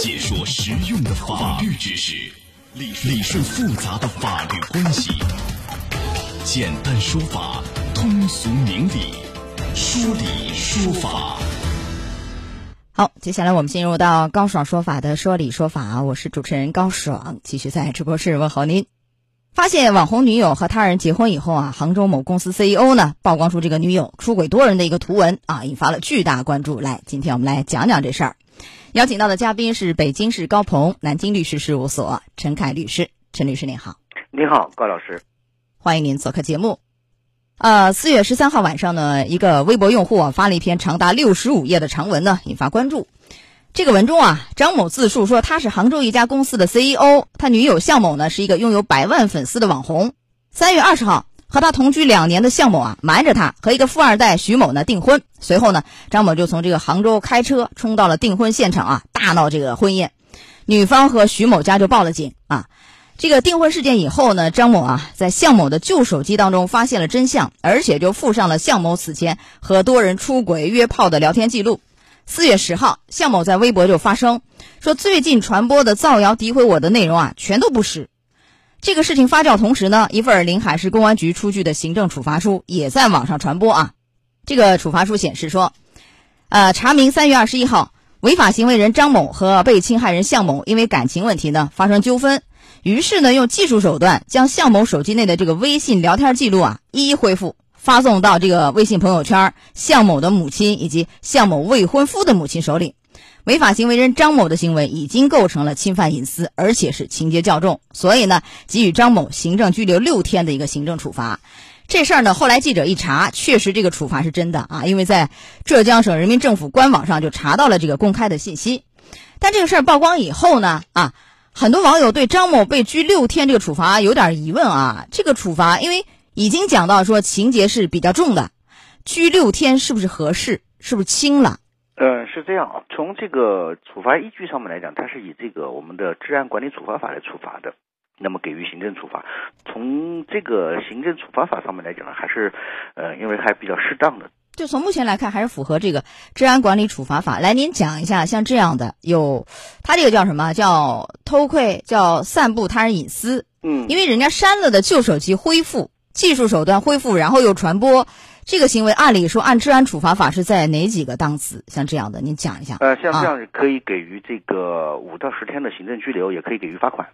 解说实用的法律知识，理理顺复杂的法律关系，简单说法，通俗明理，说理说法。好，接下来我们进入到高爽说法的说理说法，我是主持人高爽，继续在直播室问候您。发现网红女友和他人结婚以后啊，杭州某公司 CEO 呢曝光出这个女友出轨多人的一个图文啊，引发了巨大关注。来，今天我们来讲讲这事儿。邀请到的嘉宾是北京市高鹏南京律师事务所陈凯律师，陈律师您好。您好，高老师，欢迎您做客节目。呃，四月十三号晚上呢，一个微博用户啊发了一篇长达六十五页的长文呢，引发关注。这个文中啊，张某自述说他是杭州一家公司的 CEO，他女友向某呢是一个拥有百万粉丝的网红。三月二十号，和他同居两年的向某啊瞒着他和一个富二代徐某呢订婚，随后呢，张某就从这个杭州开车冲到了订婚现场啊，大闹这个婚宴。女方和徐某家就报了警啊。这个订婚事件以后呢，张某啊在向某的旧手机当中发现了真相，而且就附上了向某此前和多人出轨约炮的聊天记录。四月十号，向某在微博就发声说，最近传播的造谣诋毁我的内容啊，全都不实。这个事情发酵同时呢，一份临海市公安局出具的行政处罚书也在网上传播啊。这个处罚书显示说，呃，查明三月二十一号，违法行为人张某和被侵害人向某因为感情问题呢发生纠纷，于是呢用技术手段将向某手机内的这个微信聊天记录啊一一恢复。发送到这个微信朋友圈向某的母亲以及向某未婚夫的母亲手里，违法行为人张某的行为已经构成了侵犯隐私，而且是情节较重，所以呢，给予张某行政拘留六天的一个行政处罚。这事儿呢，后来记者一查，确实这个处罚是真的啊，因为在浙江省人民政府官网上就查到了这个公开的信息。但这个事儿曝光以后呢，啊，很多网友对张某被拘六天这个处罚有点疑问啊，这个处罚因为。已经讲到说情节是比较重的，拘六天是不是合适？是不是轻了？嗯，是这样啊。从这个处罚依据上面来讲，它是以这个我们的治安管理处罚法来处罚的，那么给予行政处罚。从这个行政处罚法上面来讲呢，还是呃，因为还比较适当的。就从目前来看，还是符合这个治安管理处罚法。来，您讲一下，像这样的有，他这个叫什么叫偷窥？叫散布他人隐私？嗯，因为人家删了的旧手机恢复。技术手段恢复，然后又传播，这个行为按理说按治安处罚法是在哪几个档次？像这样的，您讲一下。呃，像这样可以给予这个五到十天的行政拘留，也可以给予罚款。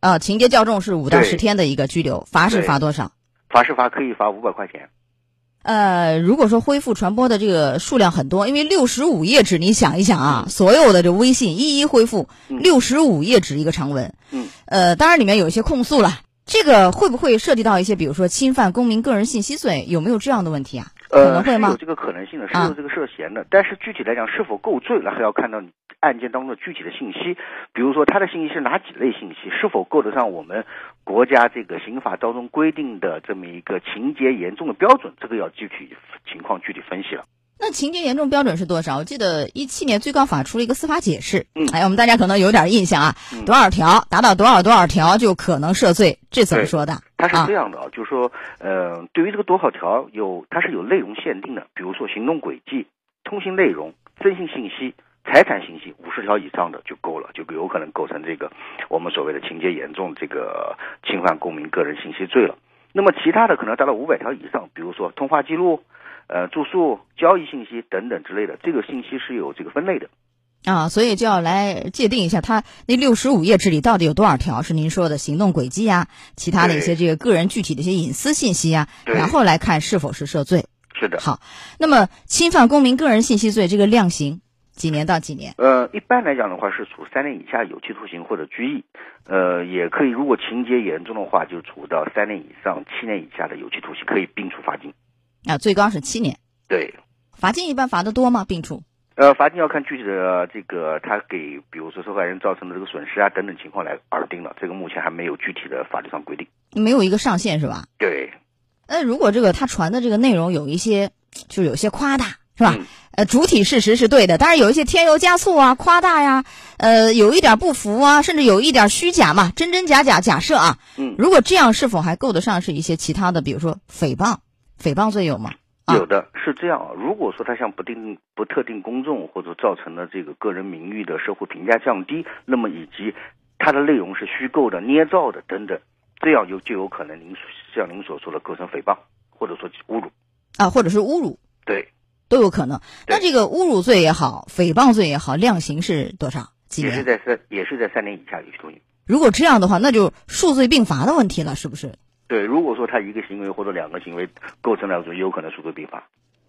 呃，情节较重是五到十天的一个拘留，罚是罚多少？罚是罚可以罚五百块钱。呃，如果说恢复传播的这个数量很多，因为六十五页纸，你想一想啊，所有的这微信一一恢复，六十五页纸一个长文。嗯。呃，当然里面有一些控诉了。这个会不会涉及到一些，比如说侵犯公民个人信息罪？有没有这样的问题啊？可能会吗？有这个可能性的，是有这个涉嫌的。但是具体来讲，是否构罪，那还要看到你案件当中的具体的信息。比如说，他的信息是哪几类信息，是否够得上我们国家这个刑法当中规定的这么一个情节严重的标准？这个要具体情况具体分析了。那情节严重标准是多少？我记得一七年最高法出了一个司法解释，嗯，哎，我们大家可能有点印象啊，多少条达到多少多少条就可能涉罪，这怎么说的？它是这样的啊，就是说，呃，对于这个多少条有，它是有内容限定的，比如说行动轨迹、通信内容、征信信息、财产信息，五十条以上的就够了，就有可能构成这个我们所谓的情节严重这个侵犯公民个人信息罪了。那么其他的可能达到五百条以上，比如说通话记录。呃，住宿、交易信息等等之类的，这个信息是有这个分类的，啊，所以就要来界定一下，它那六十五页这里到底有多少条是您说的行动轨迹呀，其他的一些这个个人具体的一些隐私信息呀，然后来看是否是涉罪。是的。好，那么侵犯公民个人信息罪这个量刑几年到几年？呃，一般来讲的话是处三年以下有期徒刑或者拘役，呃，也可以如果情节严重的话就处到三年以上七年以下的有期徒刑，可以并处罚金。啊，最高是七年。对，罚金一般罚的多吗？并处？呃，罚金要看具体的这个他给，比如说受害人造成的这个损失啊等等情况来而定了。这个目前还没有具体的法律上规定，没有一个上限是吧？对。那如果这个他传的这个内容有一些，就有些夸大是吧？呃，主体事实是对的，但是有一些添油加醋啊、夸大呀，呃，有一点不符啊，甚至有一点虚假嘛，真真假假假设啊。嗯。如果这样，是否还够得上是一些其他的，比如说诽谤？诽谤罪有吗？有的是这样，如果说他向不定不特定公众或者造成了这个个人名誉的社会评价降低，那么以及它的内容是虚构的、捏造的等等，这样就就有可能您像您所说的构成诽谤或者说侮辱啊，或者是侮辱，对，都有可能。那这个侮辱罪也好，诽谤罪也好，量刑是多少？也是在三，也是在三年以下有期徒刑。如果这样的话，那就数罪并罚的问题了，是不是？对，如果说他一个行为或者两个行为构成了，就有可能数罪并罚。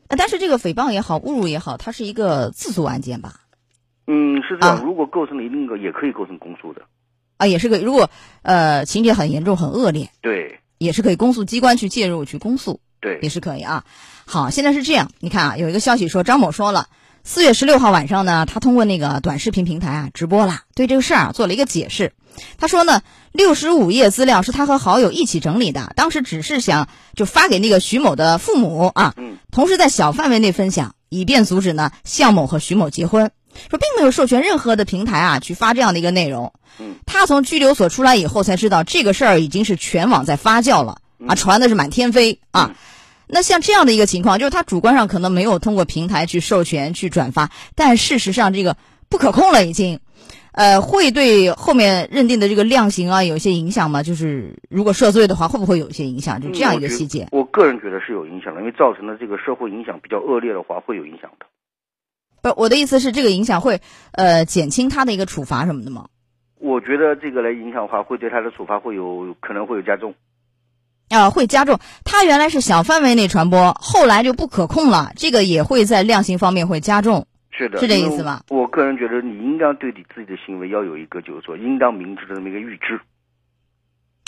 但是这个诽谤也好，侮辱也好，它是一个自诉案件吧？嗯，是这样。如果构成了一定个，也可以构成公诉的。啊，也是可以。如果呃情节很严重、很恶劣，对，也是可以公诉机关去介入去公诉，对，也是可以啊。好，现在是这样，你看啊，有一个消息说张某说了。四月十六号晚上呢，他通过那个短视频平台啊直播了，对这个事儿啊做了一个解释。他说呢，六十五页资料是他和好友一起整理的，当时只是想就发给那个徐某的父母啊，同时在小范围内分享，以便阻止呢向某和徐某结婚。说并没有授权任何的平台啊去发这样的一个内容。他从拘留所出来以后才知道这个事儿已经是全网在发酵了啊，传的是满天飞啊。那像这样的一个情况，就是他主观上可能没有通过平台去授权去转发，但事实上这个不可控了已经，呃，会对后面认定的这个量刑啊有一些影响吗？就是如果涉罪的话，会不会有一些影响？就这样一个细节。我个人觉得是有影响的，因为造成的这个社会影响比较恶劣的话，会有影响的。不，我的意思是这个影响会呃减轻他的一个处罚什么的吗？我觉得这个来影响的话，会对他的处罚会有可能会有加重。啊，会加重。它原来是小范围内传播，后来就不可控了，这个也会在量刑方面会加重。是的，是这意思吗？我个人觉得，你应当对你自己的行为要有一个，就是说，应当明知的这么一个预知。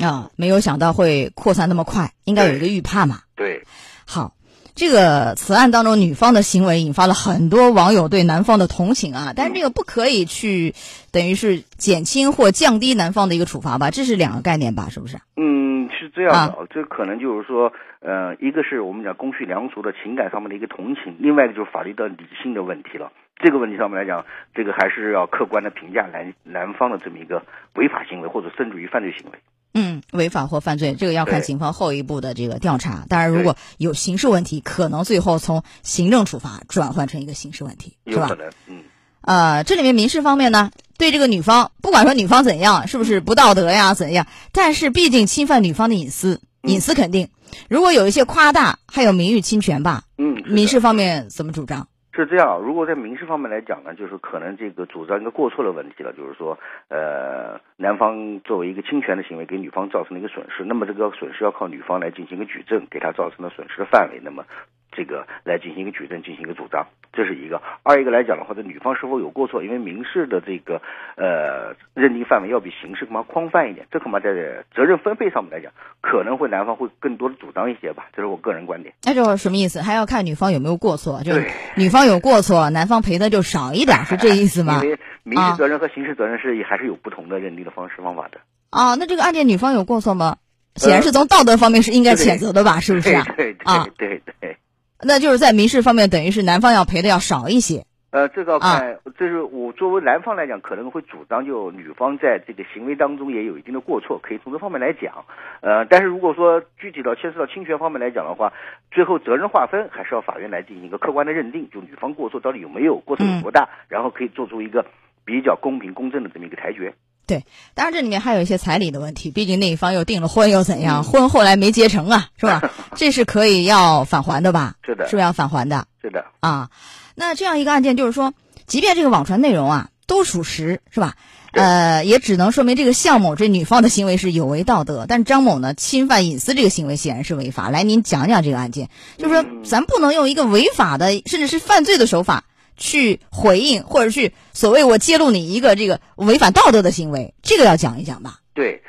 啊，没有想到会扩散那么快，应该有一个预判嘛。对。好，这个此案当中，女方的行为引发了很多网友对男方的同情啊，但是这个不可以去，等于是减轻或降低男方的一个处罚吧？这是两个概念吧？是不是？嗯。是这样的，这可能就是说，呃，一个是我们讲公序良俗的情感上面的一个同情，另外一个就是法律的理性的问题了。这个问题上面来讲，这个还是要客观的评价男男方的这么一个违法行为，或者甚至于犯罪行为。嗯，违法或犯罪，这个要看警方后一步的这个调查。当然，如果有刑事问题，可能最后从行政处罚转换成一个刑事问题，是吧？有可能，嗯。呃，这里面民事方面呢，对这个女方，不管说女方怎样，是不是不道德呀，怎样，但是毕竟侵犯女方的隐私，隐私肯定，如果有一些夸大，还有名誉侵权吧。嗯，民事方面怎么主张？是这样，如果在民事方面来讲呢，就是可能这个主张一个过错的问题了，就是说，呃，男方作为一个侵权的行为给女方造成了一个损失，那么这个损失要靠女方来进行一个举证，给他造成的损失的范围，那么。这个来进行一个举证，进行一个主张，这是一个。二一个来讲的话，这女方是否有过错？因为民事的这个呃认定范围要比刑事恐怕宽泛一点，这恐怕在责任分配上面来讲，可能会男方会更多的主张一些吧，这是我个人观点。那就什么意思？还要看女方有没有过错，就是女方有过错，男方赔的就少一点，是这意思吗？因为民事责任和刑事责任是还是有不同的认定的方式方法的。啊，那这个案件女方有过错吗？显然是从道德方面是应该谴责的吧？是不是？对啊，对对。那就是在民事方面，等于是男方要赔的要少一些。呃，这个看，这是我作为男方来讲，可能会主张就女方在这个行为当中也有一定的过错，可以从这方面来讲。呃，但是如果说具体到牵涉到侵权方面来讲的话，最后责任划分还是要法院来进行一个客观的认定，就女方过错到底有没有，过错有多大，然后可以做出一个比较公平公正的这么一个裁决。对，当然这里面还有一些彩礼的问题，毕竟那一方又订了婚又怎样，婚后来没结成啊，是吧？这是可以要返还的吧？是的，是不是要返还的？是的啊。那这样一个案件，就是说，即便这个网传内容啊都属实，是吧？呃，也只能说明这个向某这女方的行为是有违道德，但张某呢侵犯隐私这个行为显然是违法。来，您讲讲这个案件，就是说，咱不能用一个违法的甚至是犯罪的手法。去回应或者去所谓我揭露你一个这个违反道德的行为，这个要讲一讲吧。对，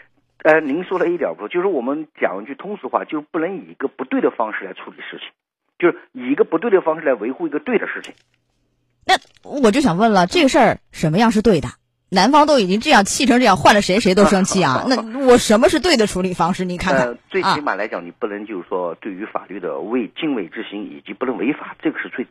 呃，您说的一点不错，就是我们讲一句通俗话，就是不能以一个不对的方式来处理事情，就是以一个不对的方式来维护一个对的事情。那我就想问了，这个事儿什么样是对的？男方都已经这样气成这样，换了谁谁都生气啊。那我什么是对的处理方式？你看看，最起码来讲，你不能就是说对于法律的畏敬畏之心，以及不能违法，这个是最。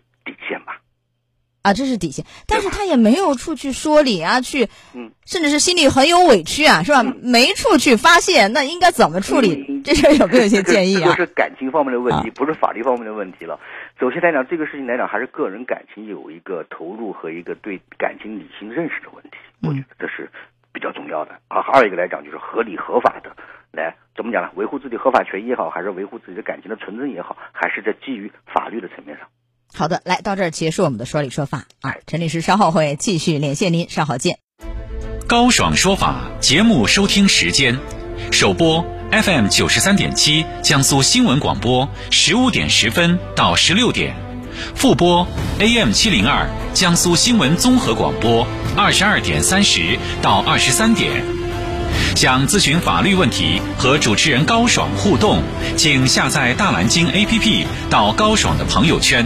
啊，这是底线，但是他也没有处去说理啊，去，嗯，甚至是心里很有委屈啊，是吧？没处去发泄，那应该怎么处理？这事儿有没有一些建议啊？这是感情方面的问题，不是法律方面的问题了。首先来讲，这个事情来讲，还是个人感情有一个投入和一个对感情理性认识的问题。我觉得这是比较重要的。啊，二一个来讲，就是合理合法的来怎么讲呢？维护自己合法权益也好，还是维护自己的感情的纯真也好，还是在基于法律的层面上。好的，来到这儿结束我们的说理说法啊，陈律师稍后会继续连线您，稍后见。高爽说法节目收听时间，首播 FM 九十三点七江苏新闻广播十五点十分到十六点，复播 AM 七零二江苏新闻综合广播二十二点三十到二十三点。想咨询法律问题和主持人高爽互动，请下载大蓝鲸 APP 到高爽的朋友圈。